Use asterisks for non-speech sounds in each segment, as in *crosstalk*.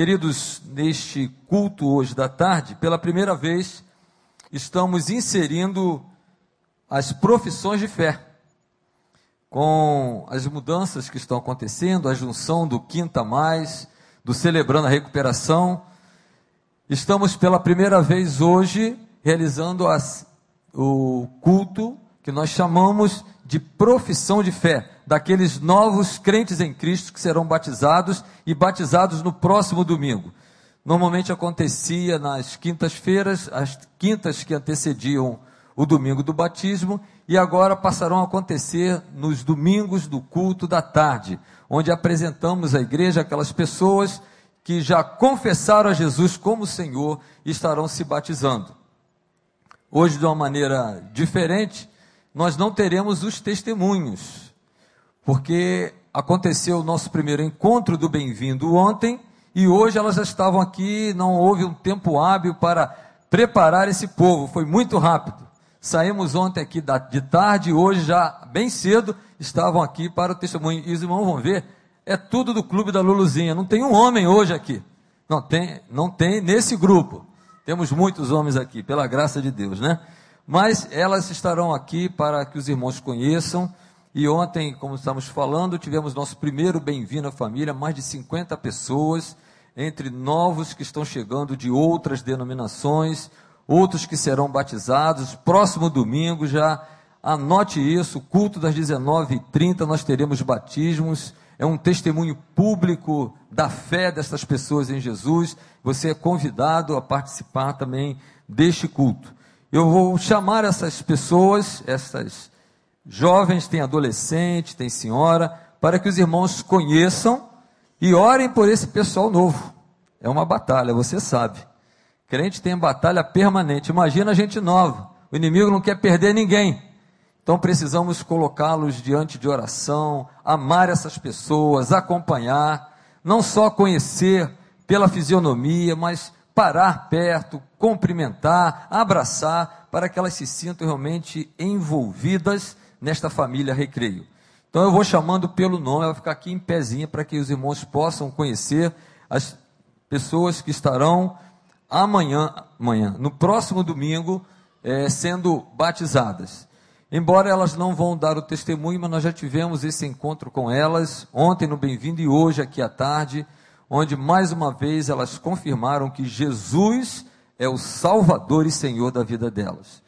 Queridos, neste culto hoje da tarde, pela primeira vez, estamos inserindo as profissões de fé. Com as mudanças que estão acontecendo, a junção do Quinta Mais, do Celebrando a Recuperação, estamos pela primeira vez hoje realizando as, o culto que nós chamamos de profissão de fé, daqueles novos crentes em Cristo que serão batizados e batizados no próximo domingo. Normalmente acontecia nas quintas-feiras, as quintas que antecediam o domingo do batismo, e agora passarão a acontecer nos domingos do culto da tarde, onde apresentamos à igreja aquelas pessoas que já confessaram a Jesus como Senhor e estarão se batizando. Hoje, de uma maneira diferente, nós não teremos os testemunhos, porque aconteceu o nosso primeiro encontro do Bem-vindo ontem e hoje elas já estavam aqui, não houve um tempo hábil para preparar esse povo, foi muito rápido. Saímos ontem aqui de tarde, hoje já bem cedo estavam aqui para o testemunho. E os irmãos vão ver, é tudo do clube da Luluzinha, não tem um homem hoje aqui. Não tem, não tem nesse grupo. Temos muitos homens aqui, pela graça de Deus, né? Mas elas estarão aqui para que os irmãos conheçam. E ontem, como estamos falando, tivemos nosso primeiro Bem-vindo à Família, mais de 50 pessoas, entre novos que estão chegando de outras denominações, outros que serão batizados. Próximo domingo já, anote isso, culto das 19h30, nós teremos batismos. É um testemunho público da fé dessas pessoas em Jesus. Você é convidado a participar também deste culto. Eu vou chamar essas pessoas, essas jovens, tem adolescente, tem senhora, para que os irmãos conheçam e orem por esse pessoal novo. É uma batalha, você sabe. Crente tem batalha permanente. Imagina a gente nova. O inimigo não quer perder ninguém. Então precisamos colocá-los diante de oração, amar essas pessoas, acompanhar, não só conhecer pela fisionomia, mas parar perto, cumprimentar, abraçar, para que elas se sintam realmente envolvidas nesta família recreio. Então eu vou chamando pelo nome, ela vai ficar aqui em pezinha para que os irmãos possam conhecer as pessoas que estarão amanhã, amanhã no próximo domingo, é, sendo batizadas. Embora elas não vão dar o testemunho, mas nós já tivemos esse encontro com elas ontem no Bem-vindo e hoje aqui à tarde onde mais uma vez elas confirmaram que Jesus é o Salvador e Senhor da vida delas.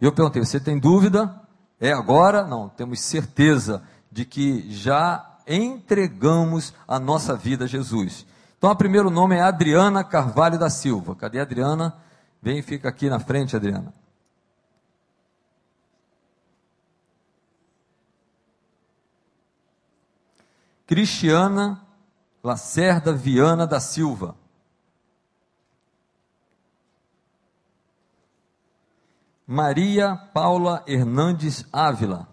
Eu perguntei: você tem dúvida? É agora? Não, temos certeza de que já entregamos a nossa vida a Jesus. Então, o primeiro nome é Adriana Carvalho da Silva. Cadê a Adriana? Vem e fica aqui na frente, Adriana. Cristiana Lacerda Viana da Silva. Maria Paula Hernandes Ávila.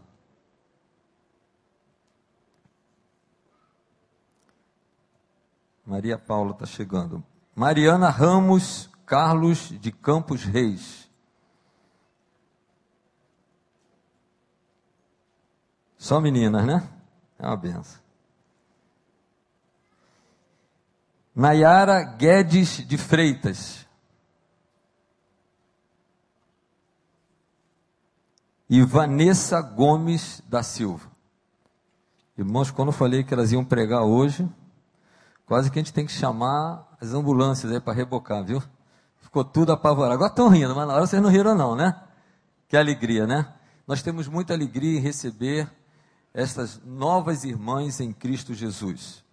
Maria Paula está chegando. Mariana Ramos Carlos de Campos Reis. Só meninas, né? É uma benção. Nayara Guedes de Freitas. E Vanessa Gomes da Silva. Irmãos, quando eu falei que elas iam pregar hoje, quase que a gente tem que chamar as ambulâncias aí para rebocar, viu? Ficou tudo apavorado. Agora estão rindo, mas na hora vocês não riram não, né? Que alegria, né? Nós temos muita alegria em receber estas novas irmãs em Cristo Jesus.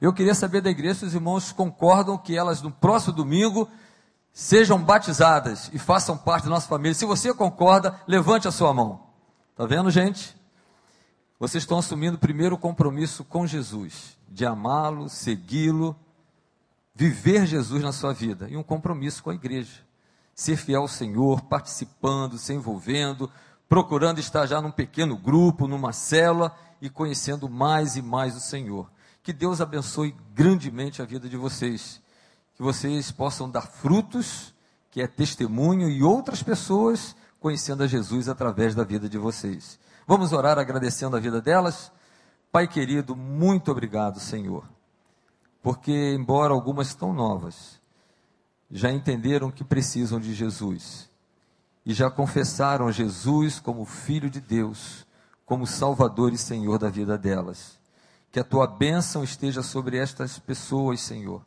Eu queria saber da igreja se os irmãos concordam que elas no próximo domingo sejam batizadas e façam parte da nossa família. Se você concorda, levante a sua mão. Tá vendo, gente? Vocês estão assumindo primeiro o compromisso com Jesus, de amá-lo, segui-lo, viver Jesus na sua vida e um compromisso com a igreja. Ser fiel ao Senhor, participando, se envolvendo, procurando estar já num pequeno grupo, numa célula e conhecendo mais e mais o Senhor. Que Deus abençoe grandemente a vida de vocês. Que vocês possam dar frutos, que é testemunho, e outras pessoas conhecendo a Jesus através da vida de vocês. Vamos orar agradecendo a vida delas? Pai querido, muito obrigado, Senhor. porque, embora algumas estão novas, já entenderam que precisam de Jesus e já confessaram Jesus como Filho de Deus, como Salvador e Senhor da vida delas. Que a tua bênção esteja sobre estas pessoas, Senhor.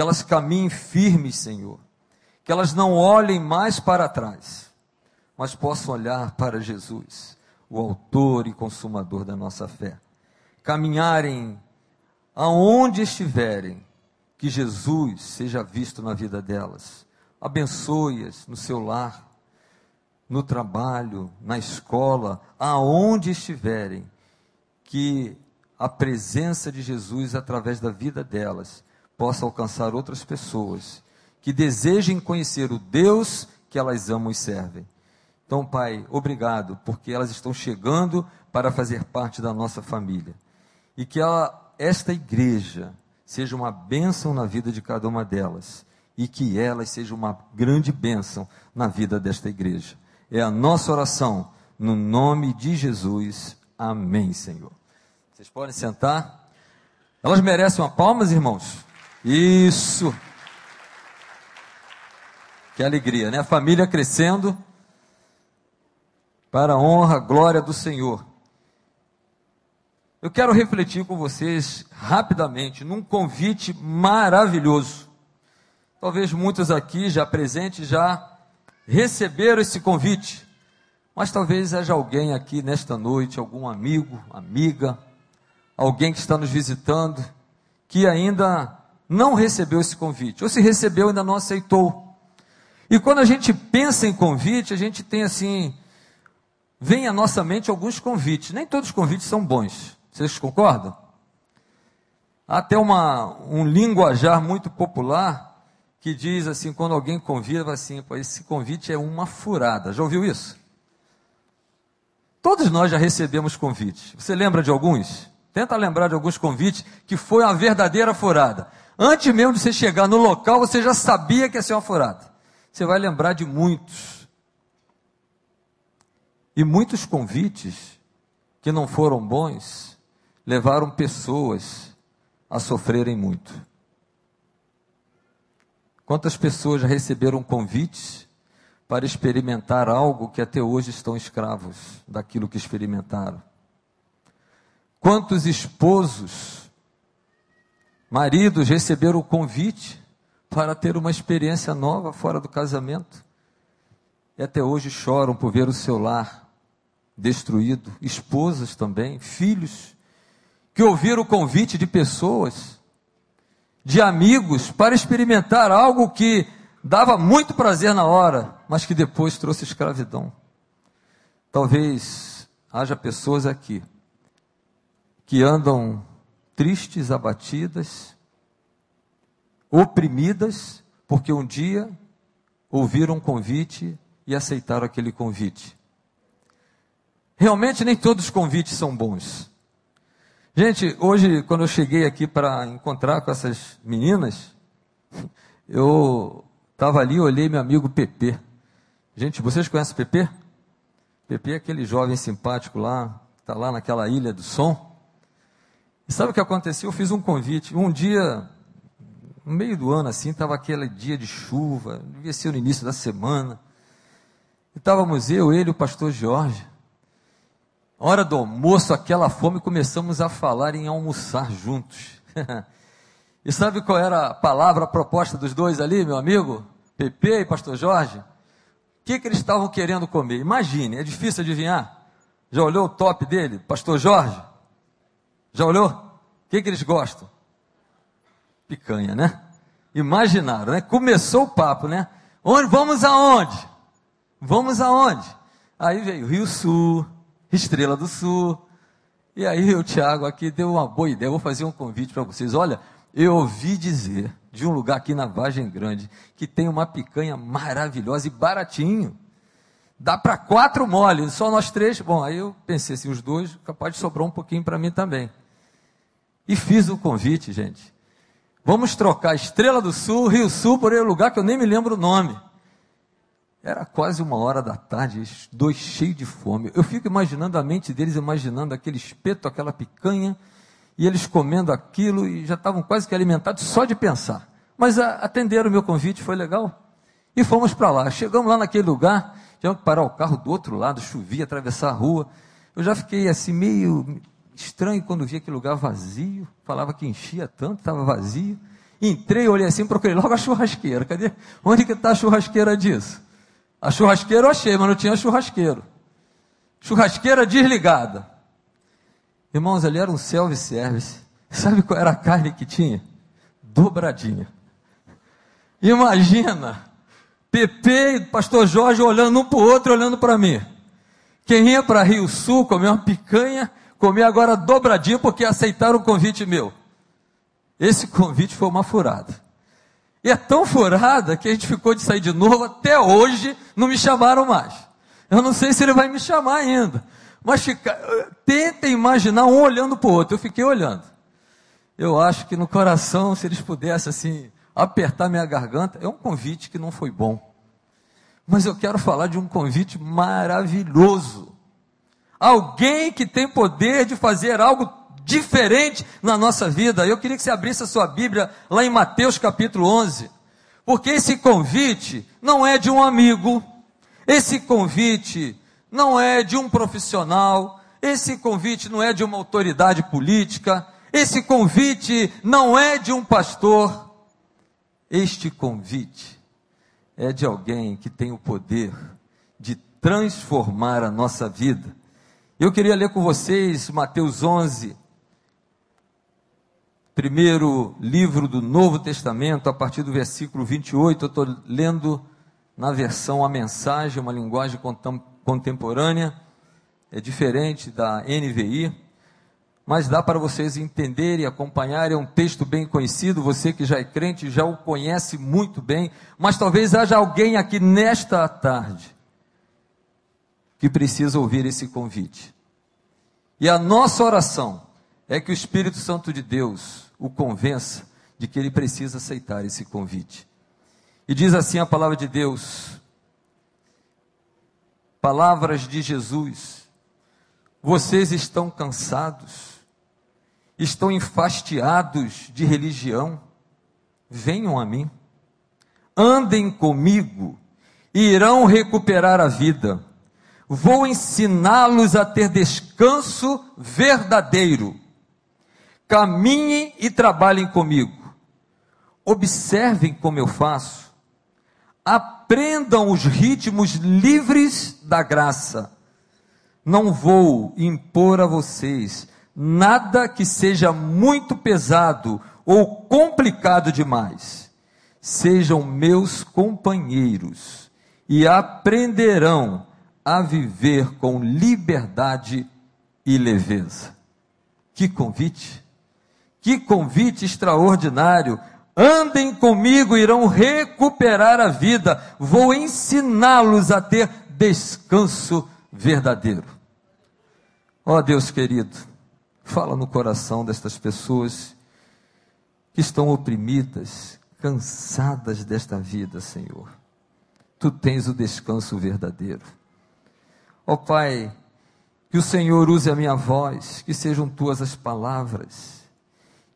Que elas caminhem firmes, Senhor. Que elas não olhem mais para trás, mas possam olhar para Jesus, o Autor e Consumador da nossa fé. Caminharem aonde estiverem, que Jesus seja visto na vida delas. Abençoe-as no seu lar, no trabalho, na escola, aonde estiverem, que a presença de Jesus através da vida delas possa alcançar outras pessoas que desejem conhecer o Deus que elas amam e servem. Então, Pai, obrigado, porque elas estão chegando para fazer parte da nossa família. E que ela, esta igreja seja uma bênção na vida de cada uma delas. E que elas sejam uma grande bênção na vida desta igreja. É a nossa oração, no nome de Jesus. Amém, Senhor. Vocês podem sentar. Elas merecem uma palmas, irmãos? Isso. Que alegria, né? A família crescendo para a honra, glória do Senhor. Eu quero refletir com vocês rapidamente num convite maravilhoso. Talvez muitos aqui já presentes já receberam esse convite, mas talvez haja alguém aqui nesta noite, algum amigo, amiga, alguém que está nos visitando, que ainda não recebeu esse convite, ou se recebeu ainda não aceitou. E quando a gente pensa em convite, a gente tem assim, vem à nossa mente alguns convites. Nem todos os convites são bons. Vocês concordam? Há até uma, um linguajar muito popular que diz assim, quando alguém convida, assim, esse convite é uma furada. Já ouviu isso? Todos nós já recebemos convites. Você lembra de alguns? Tenta lembrar de alguns convites que foi uma verdadeira furada. Antes mesmo de você chegar no local, você já sabia que ia ser uma furada. Você vai lembrar de muitos. E muitos convites que não foram bons levaram pessoas a sofrerem muito. Quantas pessoas já receberam convites para experimentar algo que até hoje estão escravos daquilo que experimentaram? Quantos esposos, maridos receberam o convite para ter uma experiência nova fora do casamento e até hoje choram por ver o seu lar destruído? Esposas também, filhos que ouviram o convite de pessoas de amigos para experimentar algo que dava muito prazer na hora, mas que depois trouxe escravidão. Talvez haja pessoas aqui que andam tristes, abatidas, oprimidas, porque um dia ouviram um convite e aceitaram aquele convite. Realmente nem todos os convites são bons. Gente, hoje, quando eu cheguei aqui para encontrar com essas meninas, eu estava ali e olhei meu amigo Pepe. Gente, vocês conhecem o Pepe? Pepe é aquele jovem simpático lá, está lá naquela ilha do som. E sabe o que aconteceu? Eu fiz um convite. Um dia, no meio do ano assim, estava aquele dia de chuva, devia ser no início da semana. E estávamos eu, ele e o pastor Jorge hora do almoço, aquela fome, começamos a falar em almoçar juntos. *laughs* e sabe qual era a palavra, a proposta dos dois ali, meu amigo? Pepe e pastor Jorge? O que, que eles estavam querendo comer? Imagine, é difícil adivinhar. Já olhou o top dele, pastor Jorge? Já olhou? O que, que eles gostam? Picanha, né? Imaginaram, né? Começou o papo, né? Onde, vamos aonde? Vamos aonde? Aí veio Rio Sul, Estrela do Sul. E aí o Tiago aqui deu uma boa ideia. vou fazer um convite para vocês. Olha, eu ouvi dizer de um lugar aqui na Vagem Grande que tem uma picanha maravilhosa e baratinho. Dá para quatro moles, só nós três. Bom, aí eu pensei assim, os dois, capaz de sobrar um pouquinho para mim também. E fiz o convite, gente. Vamos trocar Estrela do Sul, Rio Sul, por um lugar que eu nem me lembro o nome. Era quase uma hora da tarde, dois cheios de fome. Eu fico imaginando a mente deles, imaginando aquele espeto, aquela picanha, e eles comendo aquilo e já estavam quase que alimentados só de pensar. Mas a, atenderam o meu convite, foi legal. E fomos para lá. Chegamos lá naquele lugar, tivemos que parar o carro do outro lado, chovia, atravessar a rua. Eu já fiquei assim meio estranho quando vi aquele lugar vazio. Falava que enchia tanto, estava vazio. Entrei, olhei assim, procurei logo a churrasqueira. Cadê? Onde que está a churrasqueira disso? A churrasqueira eu achei, mas não tinha churrasqueiro. Churrasqueira desligada. Irmãos, ali era um self-service. Sabe qual era a carne que tinha? Dobradinha. Imagina, Pepe e pastor Jorge olhando um para o outro, olhando para mim. Quem ia para Rio Sul comer uma picanha, comer agora dobradinha porque aceitaram o convite meu. Esse convite foi uma furada. E é tão furada que a gente ficou de sair de novo, até hoje não me chamaram mais. Eu não sei se ele vai me chamar ainda. Mas fica, tenta imaginar um olhando para o outro. Eu fiquei olhando. Eu acho que no coração, se eles pudessem assim, apertar minha garganta, é um convite que não foi bom. Mas eu quero falar de um convite maravilhoso. Alguém que tem poder de fazer algo diferente na nossa vida. Eu queria que você abrisse a sua Bíblia lá em Mateus capítulo 11. Porque esse convite não é de um amigo, esse convite não é de um profissional, esse convite não é de uma autoridade política, esse convite não é de um pastor. Este convite é de alguém que tem o poder de transformar a nossa vida. Eu queria ler com vocês Mateus 11, primeiro livro do Novo Testamento, a partir do versículo 28, eu estou lendo na versão A Mensagem, uma linguagem contemporânea, é diferente da NVI, mas dá para vocês entenderem e acompanharem, é um texto bem conhecido, você que já é crente já o conhece muito bem, mas talvez haja alguém aqui nesta tarde que precisa ouvir esse convite. E a nossa oração é que o Espírito Santo de Deus o convença de que ele precisa aceitar esse convite. E diz assim a palavra de Deus, palavras de Jesus: vocês estão cansados, estão enfastiados de religião, venham a mim, andem comigo e irão recuperar a vida. Vou ensiná-los a ter descanso verdadeiro Caminhem e trabalhem comigo. Observem como eu faço. Aprendam os ritmos livres da graça. Não vou impor a vocês nada que seja muito pesado ou complicado demais. Sejam meus companheiros e aprenderão a viver com liberdade e leveza. Que convite! Que convite extraordinário! Andem comigo, irão recuperar a vida. Vou ensiná-los a ter descanso verdadeiro. Ó oh, Deus querido, fala no coração destas pessoas que estão oprimidas, cansadas desta vida, Senhor. Tu tens o descanso verdadeiro. Ó oh, Pai, que o Senhor use a minha voz, que sejam tuas as palavras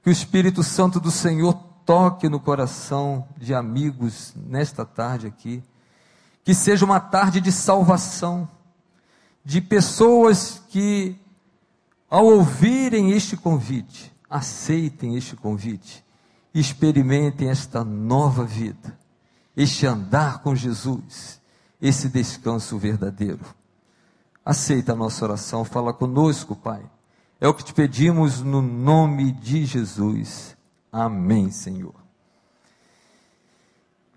que o Espírito Santo do Senhor toque no coração de amigos nesta tarde aqui. Que seja uma tarde de salvação, de pessoas que, ao ouvirem este convite, aceitem este convite, experimentem esta nova vida, este andar com Jesus, esse descanso verdadeiro. Aceita a nossa oração, fala conosco, Pai é o que te pedimos no nome de Jesus. Amém, Senhor.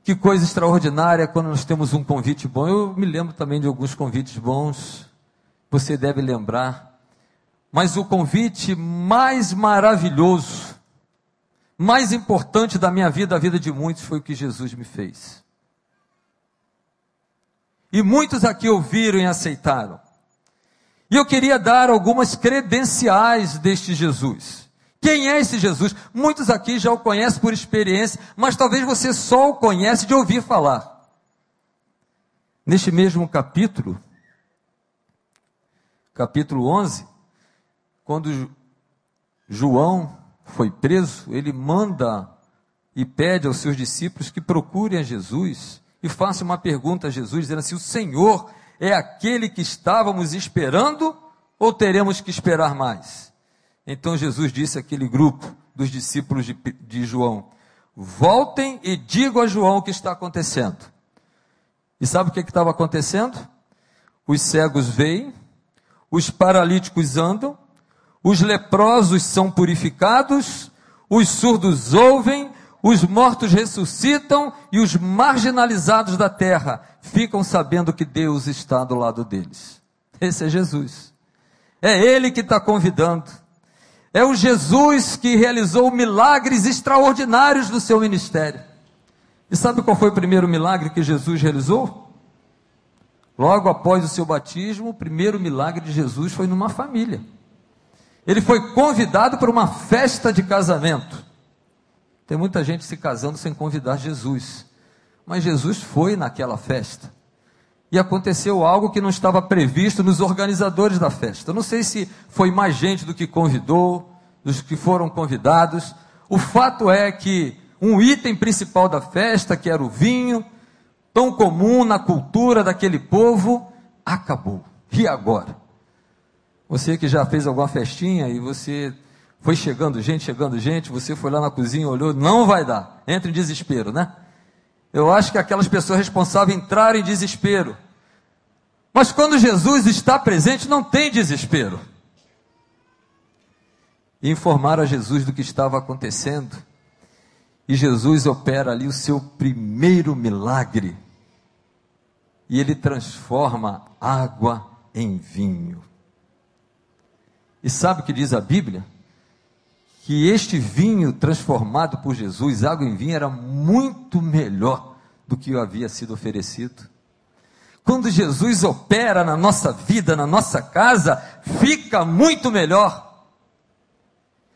Que coisa extraordinária quando nós temos um convite bom. Eu me lembro também de alguns convites bons. Você deve lembrar. Mas o convite mais maravilhoso, mais importante da minha vida, a vida de muitos, foi o que Jesus me fez. E muitos aqui ouviram e aceitaram. E eu queria dar algumas credenciais deste Jesus. Quem é esse Jesus? Muitos aqui já o conhecem por experiência, mas talvez você só o conhece de ouvir falar. Neste mesmo capítulo, capítulo 11, quando João foi preso, ele manda e pede aos seus discípulos que procurem a Jesus e façam uma pergunta a Jesus, dizendo assim: O Senhor é aquele que estávamos esperando ou teremos que esperar mais? Então Jesus disse àquele grupo dos discípulos de, de João: Voltem e digam a João o que está acontecendo. E sabe o que estava acontecendo? Os cegos veem, os paralíticos andam, os leprosos são purificados, os surdos ouvem, os mortos ressuscitam e os marginalizados da terra ficam sabendo que Deus está do lado deles. Esse é Jesus. É Ele que está convidando. É o Jesus que realizou milagres extraordinários no seu ministério. E sabe qual foi o primeiro milagre que Jesus realizou? Logo após o seu batismo, o primeiro milagre de Jesus foi numa família. Ele foi convidado para uma festa de casamento. Tem muita gente se casando sem convidar Jesus. Mas Jesus foi naquela festa. E aconteceu algo que não estava previsto nos organizadores da festa. Eu não sei se foi mais gente do que convidou, dos que foram convidados. O fato é que um item principal da festa, que era o vinho, tão comum na cultura daquele povo, acabou. E agora? Você que já fez alguma festinha e você foi chegando gente, chegando gente, você foi lá na cozinha, olhou, não vai dar. Entra em desespero, né? Eu acho que aquelas pessoas responsáveis entraram em desespero. Mas quando Jesus está presente, não tem desespero. Informaram a Jesus do que estava acontecendo. E Jesus opera ali o seu primeiro milagre. E ele transforma água em vinho. E sabe o que diz a Bíblia? Que este vinho transformado por Jesus, água em vinho, era muito melhor do que havia sido oferecido. Quando Jesus opera na nossa vida, na nossa casa, fica muito melhor.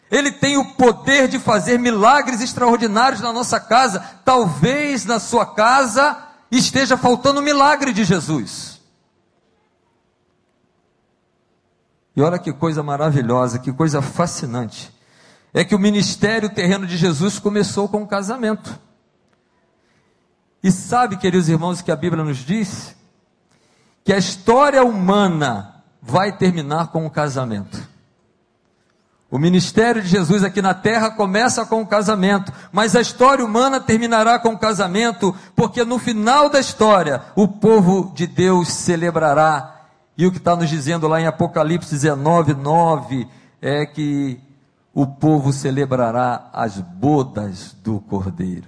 Ele tem o poder de fazer milagres extraordinários na nossa casa. Talvez na sua casa esteja faltando o milagre de Jesus. E olha que coisa maravilhosa, que coisa fascinante. É que o ministério terreno de Jesus começou com um casamento. E sabe, queridos irmãos, que a Bíblia nos diz? Que a história humana vai terminar com um casamento. O ministério de Jesus aqui na terra começa com o casamento, mas a história humana terminará com o casamento, porque no final da história o povo de Deus celebrará. E o que está nos dizendo lá em Apocalipse 19, 9 é que o povo celebrará as bodas do Cordeiro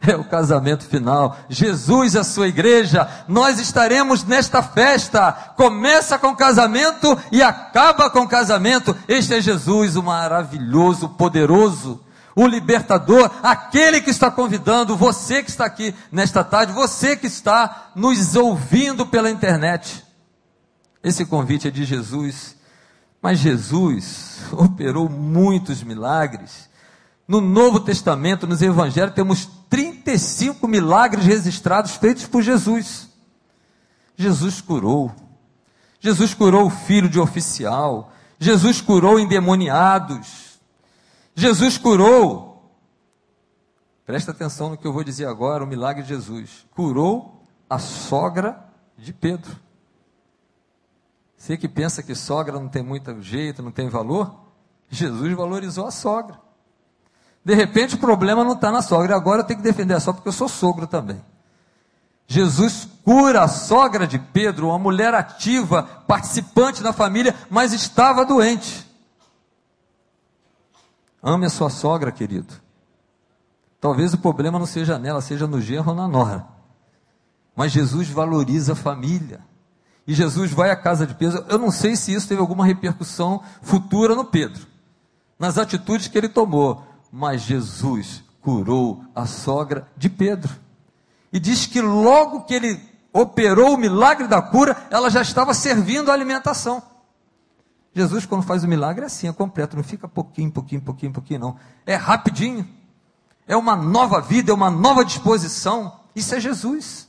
é o casamento final. Jesus a sua igreja, nós estaremos nesta festa. Começa com casamento e acaba com casamento. Este é Jesus, o maravilhoso, poderoso, o libertador, aquele que está convidando você que está aqui nesta tarde, você que está nos ouvindo pela internet. Esse convite é de Jesus. Mas Jesus operou muitos milagres. No Novo Testamento, nos Evangelhos, temos 35 milagres registrados feitos por Jesus. Jesus curou. Jesus curou o filho de oficial. Jesus curou endemoniados. Jesus curou. Presta atenção no que eu vou dizer agora, o milagre de Jesus. Curou a sogra de Pedro. Você que pensa que sogra não tem muito jeito, não tem valor, Jesus valorizou a sogra. De repente o problema não está na sogra, agora eu tenho que defender a sogra porque eu sou sogro também. Jesus cura a sogra de Pedro, uma mulher ativa, participante da família, mas estava doente. Ame a sua sogra, querido. Talvez o problema não seja nela, seja no genro ou na nora. Mas Jesus valoriza a família. E Jesus vai à casa de Pedro. Eu não sei se isso teve alguma repercussão futura no Pedro, nas atitudes que ele tomou mas Jesus curou a sogra de Pedro. E diz que logo que ele operou o milagre da cura, ela já estava servindo a alimentação. Jesus, quando faz o milagre, é assim, é completo, não fica pouquinho, pouquinho, pouquinho, pouquinho, não. É rapidinho. É uma nova vida, é uma nova disposição. Isso é Jesus.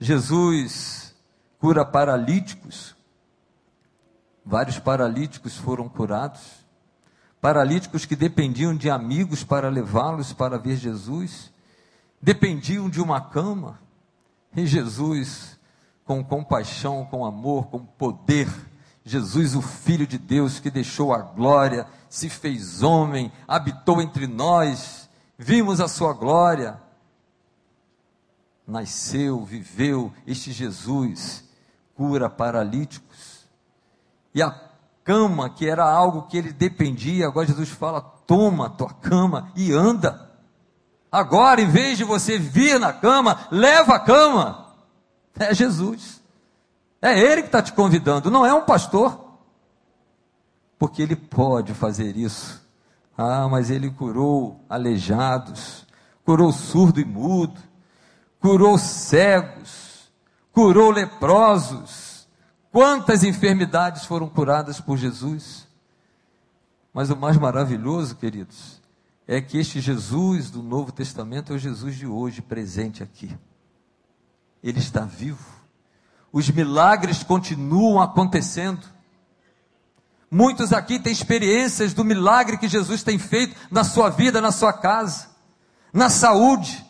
Jesus cura paralíticos. Vários paralíticos foram curados. paralíticos que dependiam de amigos para levá-los para ver Jesus, dependiam de uma cama, e Jesus, com compaixão, com amor, com poder, Jesus, o Filho de Deus, que deixou a glória, se fez homem, habitou entre nós, vimos a sua glória. Nasceu, viveu, este Jesus cura paralíticos. E a cama, que era algo que ele dependia, agora Jesus fala: toma tua cama e anda. Agora, em vez de você vir na cama, leva a cama. É Jesus. É Ele que está te convidando, não é um pastor. Porque Ele pode fazer isso. Ah, mas Ele curou aleijados, curou surdo e mudo, curou cegos, curou leprosos. Quantas enfermidades foram curadas por Jesus? Mas o mais maravilhoso, queridos, é que este Jesus do Novo Testamento é o Jesus de hoje, presente aqui. Ele está vivo. Os milagres continuam acontecendo. Muitos aqui têm experiências do milagre que Jesus tem feito na sua vida, na sua casa, na saúde.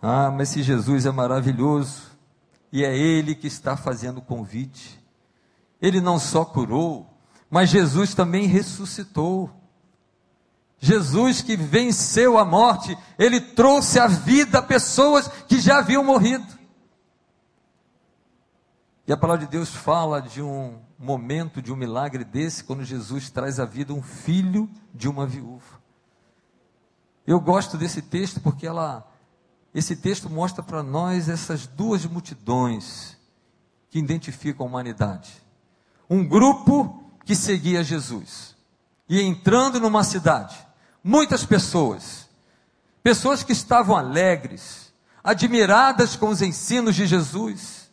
Ah, mas se Jesus é maravilhoso e é Ele que está fazendo o convite, Ele não só curou, mas Jesus também ressuscitou. Jesus que venceu a morte, ele trouxe à vida pessoas que já haviam morrido. E a palavra de Deus fala de um momento, de um milagre desse, quando Jesus traz à vida um filho de uma viúva. Eu gosto desse texto porque ela, esse texto mostra para nós essas duas multidões que identificam a humanidade. Um grupo que seguia Jesus. E entrando numa cidade, muitas pessoas, pessoas que estavam alegres, admiradas com os ensinos de Jesus,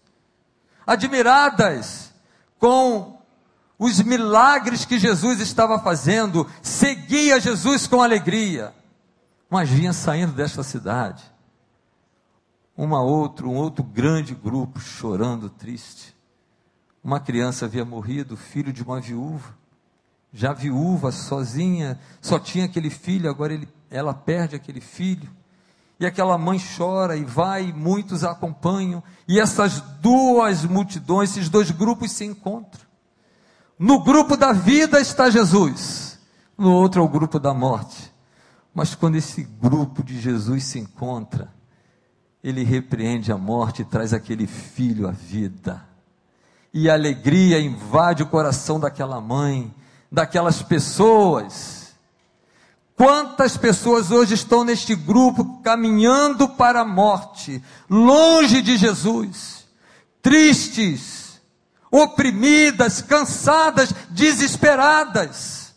admiradas com os milagres que Jesus estava fazendo, seguia Jesus com alegria, mas vinha saindo desta cidade uma outra, um outro grande grupo chorando triste. Uma criança havia morrido, filho de uma viúva já viúva, sozinha, só tinha aquele filho, agora ele, ela perde aquele filho. E aquela mãe chora e vai, e muitos a acompanham, e essas duas multidões, esses dois grupos se encontram. No grupo da vida está Jesus, no outro é o grupo da morte. Mas quando esse grupo de Jesus se encontra, ele repreende a morte e traz aquele filho à vida. E a alegria invade o coração daquela mãe, daquelas pessoas. Quantas pessoas hoje estão neste grupo caminhando para a morte, longe de Jesus, tristes, oprimidas, cansadas, desesperadas.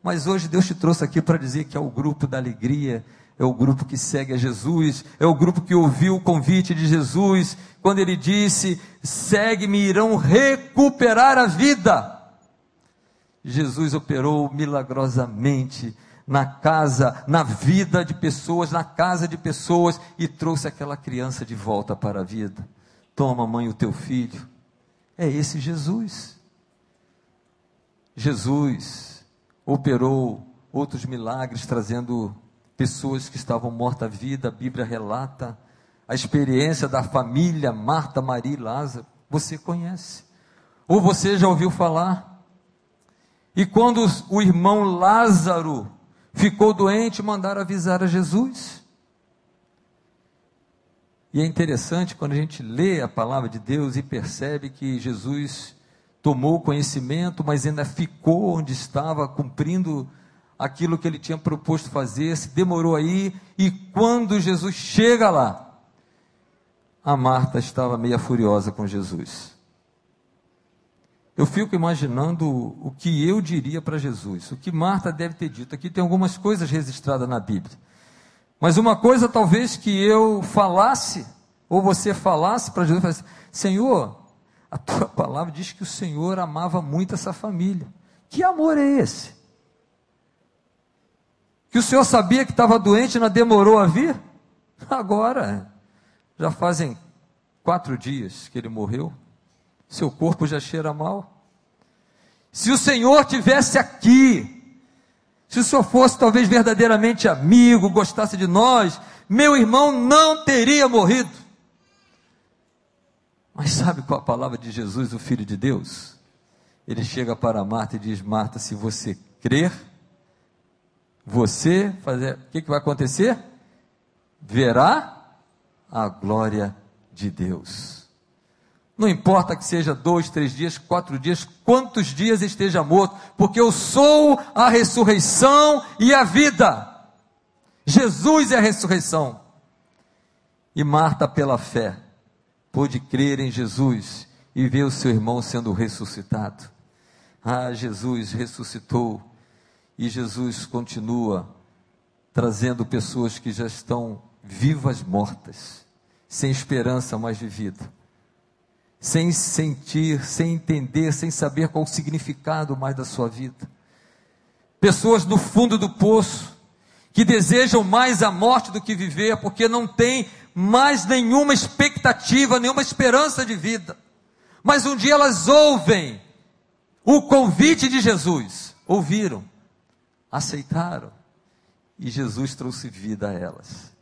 Mas hoje Deus te trouxe aqui para dizer que é o grupo da alegria, é o grupo que segue a Jesus, é o grupo que ouviu o convite de Jesus, quando ele disse: segue-me, irão recuperar a vida. Jesus operou milagrosamente na casa, na vida de pessoas, na casa de pessoas e trouxe aquela criança de volta para a vida. Toma, mãe, o teu filho. É esse Jesus. Jesus operou outros milagres trazendo pessoas que estavam mortas à vida. A Bíblia relata a experiência da família Marta, Maria e Lázaro. Você conhece? Ou você já ouviu falar? E quando o irmão Lázaro ficou doente, mandaram avisar a Jesus. E é interessante quando a gente lê a palavra de Deus e percebe que Jesus tomou conhecimento, mas ainda ficou onde estava, cumprindo aquilo que ele tinha proposto fazer, se demorou aí, e quando Jesus chega lá, a Marta estava meia furiosa com Jesus. Eu fico imaginando o que eu diria para Jesus, o que Marta deve ter dito. Aqui tem algumas coisas registradas na Bíblia. Mas uma coisa talvez que eu falasse, ou você falasse para Jesus, falasse, Senhor, a tua *laughs* palavra diz que o Senhor amava muito essa família. Que amor é esse? Que o Senhor sabia que estava doente e não demorou a vir? Agora, já fazem quatro dias que ele morreu seu corpo já cheira mal. Se o Senhor tivesse aqui, se o Senhor fosse talvez verdadeiramente amigo, gostasse de nós, meu irmão não teria morrido. Mas sabe qual a palavra de Jesus, o Filho de Deus? Ele chega para Marta e diz: Marta, se você crer, você fazer, o que, que vai acontecer? Verá a glória de Deus. Não importa que seja dois, três dias, quatro dias, quantos dias esteja morto, porque eu sou a ressurreição e a vida. Jesus é a ressurreição. E Marta, pela fé, pôde crer em Jesus e ver o seu irmão sendo ressuscitado. Ah, Jesus ressuscitou e Jesus continua trazendo pessoas que já estão vivas mortas, sem esperança mais de vida, sem sentir, sem entender, sem saber qual o significado mais da sua vida. Pessoas no fundo do poço, que desejam mais a morte do que viver, porque não tem mais nenhuma expectativa, nenhuma esperança de vida. Mas um dia elas ouvem o convite de Jesus, ouviram, aceitaram, e Jesus trouxe vida a elas.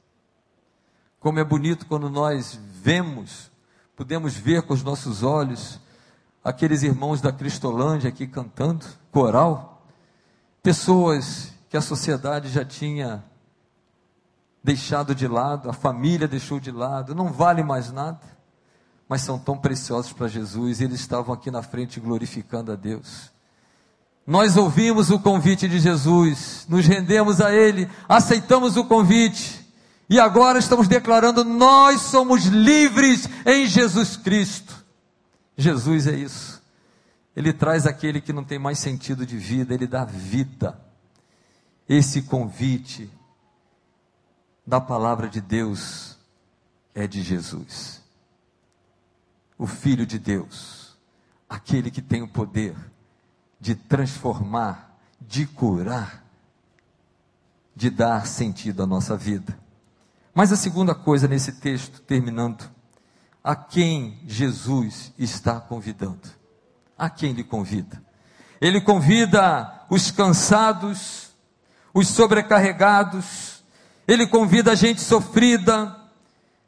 Como é bonito quando nós vemos, podemos ver com os nossos olhos, aqueles irmãos da Cristolândia aqui cantando, coral, pessoas que a sociedade já tinha deixado de lado, a família deixou de lado, não vale mais nada, mas são tão preciosos para Jesus, e eles estavam aqui na frente glorificando a Deus. Nós ouvimos o convite de Jesus, nos rendemos a Ele, aceitamos o convite, e agora estamos declarando: nós somos livres em Jesus Cristo. Jesus é isso. Ele traz aquele que não tem mais sentido de vida, ele dá vida. Esse convite da palavra de Deus é de Jesus, o Filho de Deus, aquele que tem o poder de transformar, de curar, de dar sentido à nossa vida. Mas a segunda coisa nesse texto, terminando, a quem Jesus está convidando? A quem ele convida? Ele convida os cansados, os sobrecarregados, ele convida a gente sofrida,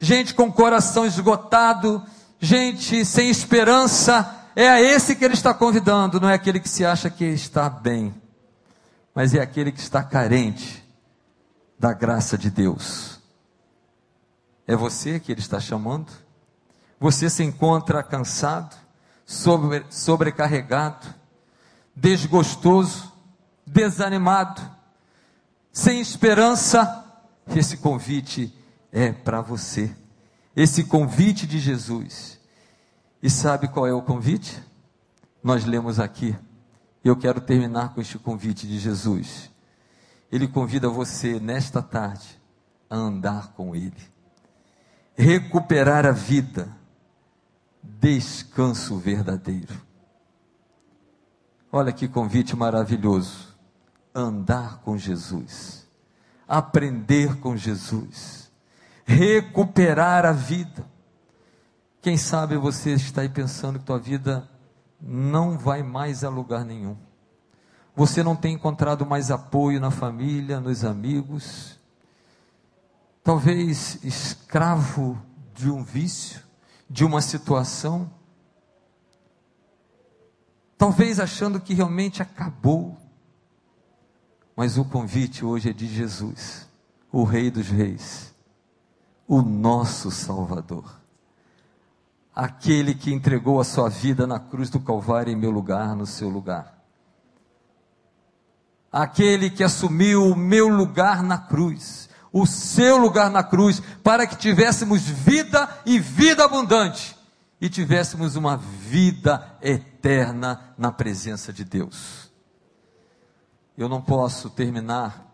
gente com coração esgotado, gente sem esperança. É a esse que ele está convidando, não é aquele que se acha que está bem, mas é aquele que está carente da graça de Deus. É você que ele está chamando? Você se encontra cansado, sobre, sobrecarregado, desgostoso, desanimado, sem esperança, esse convite é para você. Esse convite de Jesus. E sabe qual é o convite? Nós lemos aqui. Eu quero terminar com este convite de Jesus. Ele convida você nesta tarde a andar com Ele, recuperar a vida, descanso verdadeiro. Olha que convite maravilhoso andar com Jesus, aprender com Jesus, recuperar a vida. Quem sabe você está aí pensando que tua vida não vai mais a lugar nenhum. Você não tem encontrado mais apoio na família, nos amigos. Talvez escravo de um vício, de uma situação. Talvez achando que realmente acabou. Mas o convite hoje é de Jesus, o Rei dos Reis, o nosso Salvador, aquele que entregou a sua vida na cruz do Calvário em meu lugar, no seu lugar, aquele que assumiu o meu lugar na cruz, o seu lugar na cruz, para que tivéssemos vida e vida abundante e tivéssemos uma vida eterna na presença de Deus. Eu não posso terminar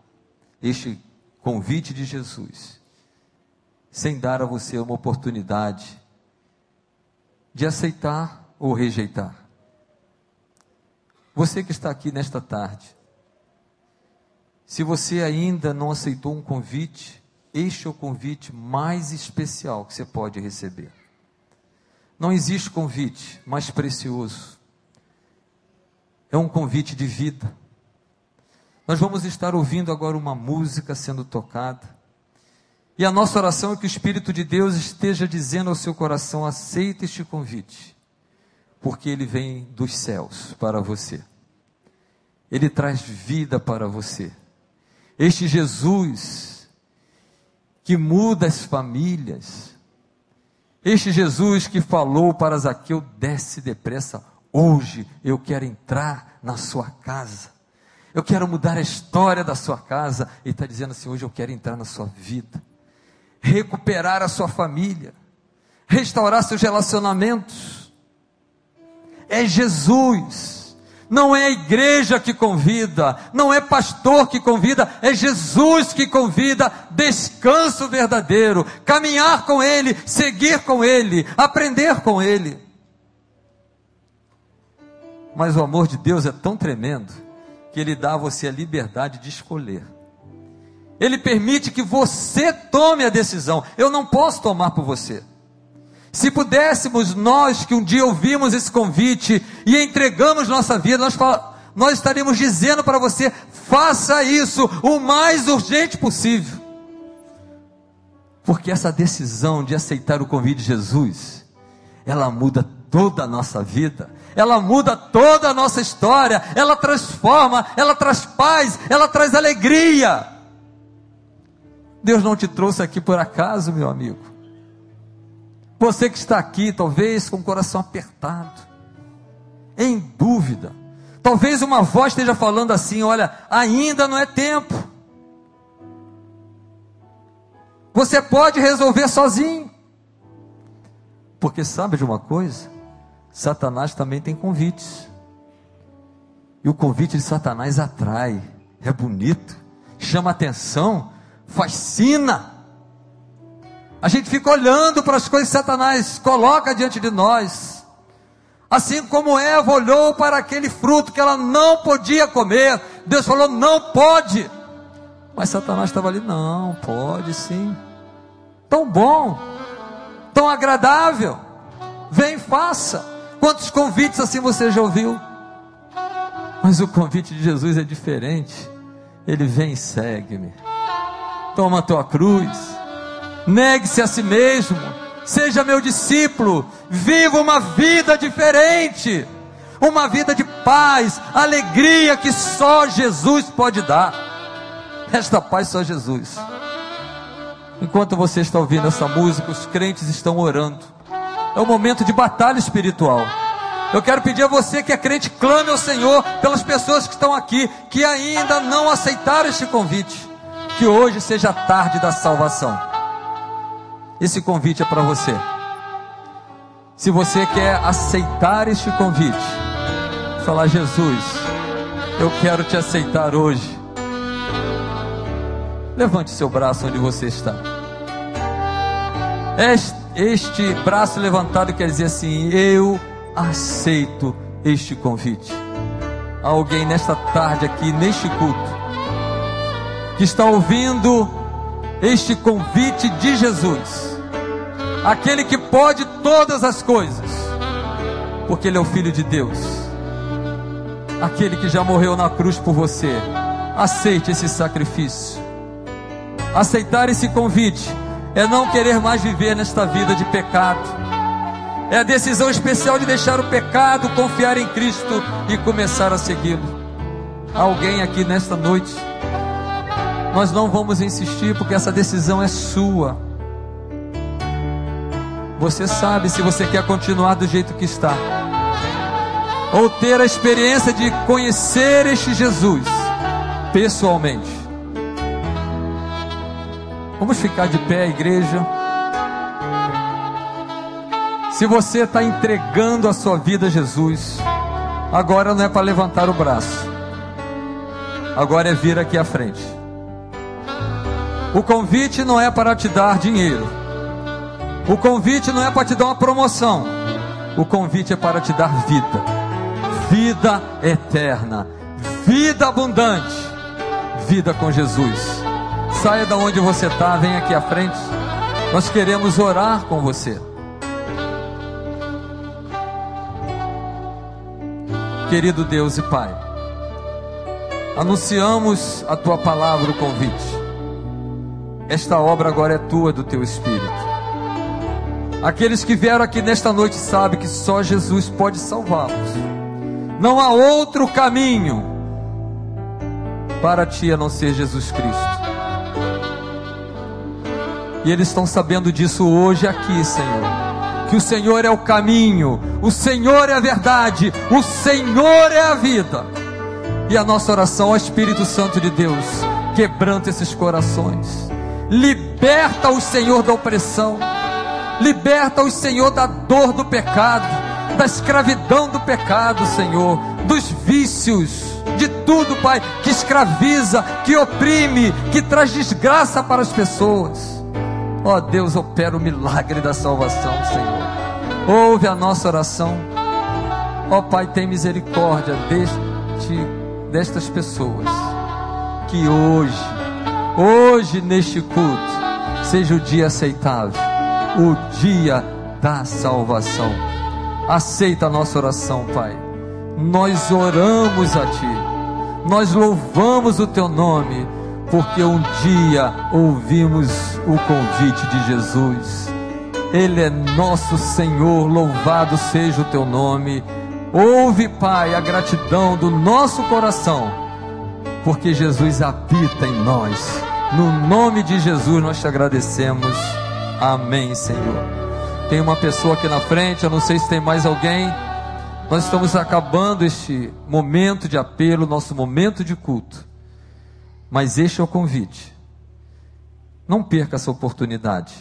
este convite de Jesus sem dar a você uma oportunidade de aceitar ou rejeitar. Você que está aqui nesta tarde, se você ainda não aceitou um convite, este é o convite mais especial que você pode receber. Não existe convite mais precioso é um convite de vida. Nós vamos estar ouvindo agora uma música sendo tocada. E a nossa oração é que o Espírito de Deus esteja dizendo ao seu coração: aceita este convite, porque ele vem dos céus para você. Ele traz vida para você. Este Jesus que muda as famílias, este Jesus que falou para Zaqueu: desce depressa, hoje eu quero entrar na sua casa. Eu quero mudar a história da sua casa. Ele está dizendo assim: hoje eu quero entrar na sua vida, recuperar a sua família, restaurar seus relacionamentos. É Jesus não é a igreja que convida, não é pastor que convida, é Jesus que convida. Descanso verdadeiro, caminhar com Ele, seguir com Ele, aprender com Ele. Mas o amor de Deus é tão tremendo que Ele dá a você a liberdade de escolher. Ele permite que você tome a decisão. Eu não posso tomar por você. Se pudéssemos nós que um dia ouvimos esse convite e entregamos nossa vida, nós, nós estaríamos dizendo para você: faça isso o mais urgente possível. Porque essa decisão de aceitar o convite de Jesus, ela muda toda a nossa vida, ela muda toda a nossa história, ela transforma, ela traz paz, ela traz alegria. Deus não te trouxe aqui por acaso, meu amigo. Você que está aqui, talvez com o coração apertado, em dúvida. Talvez uma voz esteja falando assim: olha, ainda não é tempo. Você pode resolver sozinho. Porque sabe de uma coisa? Satanás também tem convites. E o convite de Satanás atrai, é bonito, chama atenção, fascina. A gente fica olhando para as coisas que Satanás coloca diante de nós. Assim como Eva olhou para aquele fruto que ela não podia comer, Deus falou: não pode. Mas Satanás estava ali: não, pode sim. Tão bom, tão agradável. Vem, faça. Quantos convites assim você já ouviu? Mas o convite de Jesus é diferente. Ele vem e segue-me. Toma a tua cruz negue-se a si mesmo, seja meu discípulo, viva uma vida diferente, uma vida de paz, alegria que só Jesus pode dar. Esta paz só Jesus. Enquanto você está ouvindo essa música, os crentes estão orando. É um momento de batalha espiritual. Eu quero pedir a você que é crente, clame ao Senhor pelas pessoas que estão aqui, que ainda não aceitaram este convite. Que hoje seja a tarde da salvação. Esse convite é para você. Se você quer aceitar este convite, falar: Jesus, eu quero te aceitar hoje. Levante seu braço onde você está. Este, braço levantado quer dizer assim: Eu aceito este convite. Alguém nesta tarde aqui, neste culto, que está ouvindo este convite de Jesus, aquele que pode todas as coisas, porque Ele é o Filho de Deus, aquele que já morreu na cruz por você. Aceite esse sacrifício. Aceitar esse convite é não querer mais viver nesta vida de pecado. É a decisão especial de deixar o pecado, confiar em Cristo e começar a segui-lo. Alguém aqui nesta noite nós não vamos insistir porque essa decisão é sua. Você sabe se você quer continuar do jeito que está, ou ter a experiência de conhecer este Jesus pessoalmente. Vamos ficar de pé, igreja. Se você está entregando a sua vida a Jesus, agora não é para levantar o braço, agora é vir aqui à frente. O convite não é para te dar dinheiro. O convite não é para te dar uma promoção. O convite é para te dar vida. Vida eterna. Vida abundante. Vida com Jesus. Saia da onde você está, vem aqui à frente. Nós queremos orar com você. Querido Deus e Pai, anunciamos a tua palavra, o convite. Esta obra agora é tua, do teu Espírito. Aqueles que vieram aqui nesta noite sabem que só Jesus pode salvá-los. Não há outro caminho para ti a não ser Jesus Cristo. E eles estão sabendo disso hoje aqui, Senhor. Que o Senhor é o caminho, o Senhor é a verdade, o Senhor é a vida. E a nossa oração ao Espírito Santo de Deus, quebranta esses corações. Liberta o Senhor da opressão. Liberta o Senhor da dor do pecado, da escravidão do pecado, Senhor, dos vícios, de tudo, Pai, que escraviza, que oprime, que traz desgraça para as pessoas. Ó oh, Deus, opera o milagre da salvação, Senhor. Ouve a nossa oração. Ó oh, Pai, tem misericórdia deste, destas pessoas. Que hoje, hoje neste culto, seja o dia aceitável o dia da salvação. Aceita a nossa oração, Pai. Nós oramos a Ti, nós louvamos o Teu nome, porque um dia ouvimos o convite de Jesus. Ele é nosso Senhor, louvado seja o Teu nome. Ouve, Pai, a gratidão do nosso coração, porque Jesus habita em nós. No nome de Jesus nós te agradecemos. Amém, Senhor. Tem uma pessoa aqui na frente, eu não sei se tem mais alguém. Nós estamos acabando este momento de apelo, nosso momento de culto. Mas este é o convite. Não perca essa oportunidade.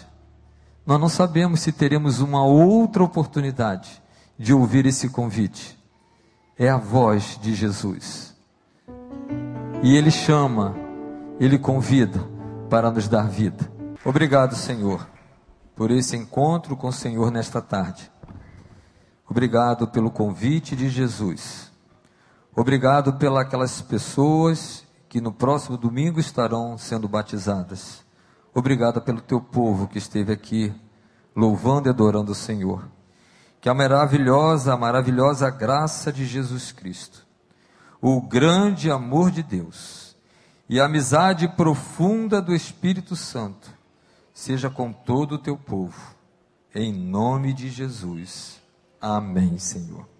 Nós não sabemos se teremos uma outra oportunidade de ouvir esse convite. É a voz de Jesus. E Ele chama, Ele convida para nos dar vida. Obrigado, Senhor por esse encontro com o Senhor nesta tarde. Obrigado pelo convite de Jesus. Obrigado pelas pessoas que no próximo domingo estarão sendo batizadas. Obrigado pelo teu povo que esteve aqui louvando e adorando o Senhor. Que a maravilhosa, a maravilhosa graça de Jesus Cristo, o grande amor de Deus e a amizade profunda do Espírito Santo seja com todo o teu povo. Em nome de Jesus. Amém, Senhor.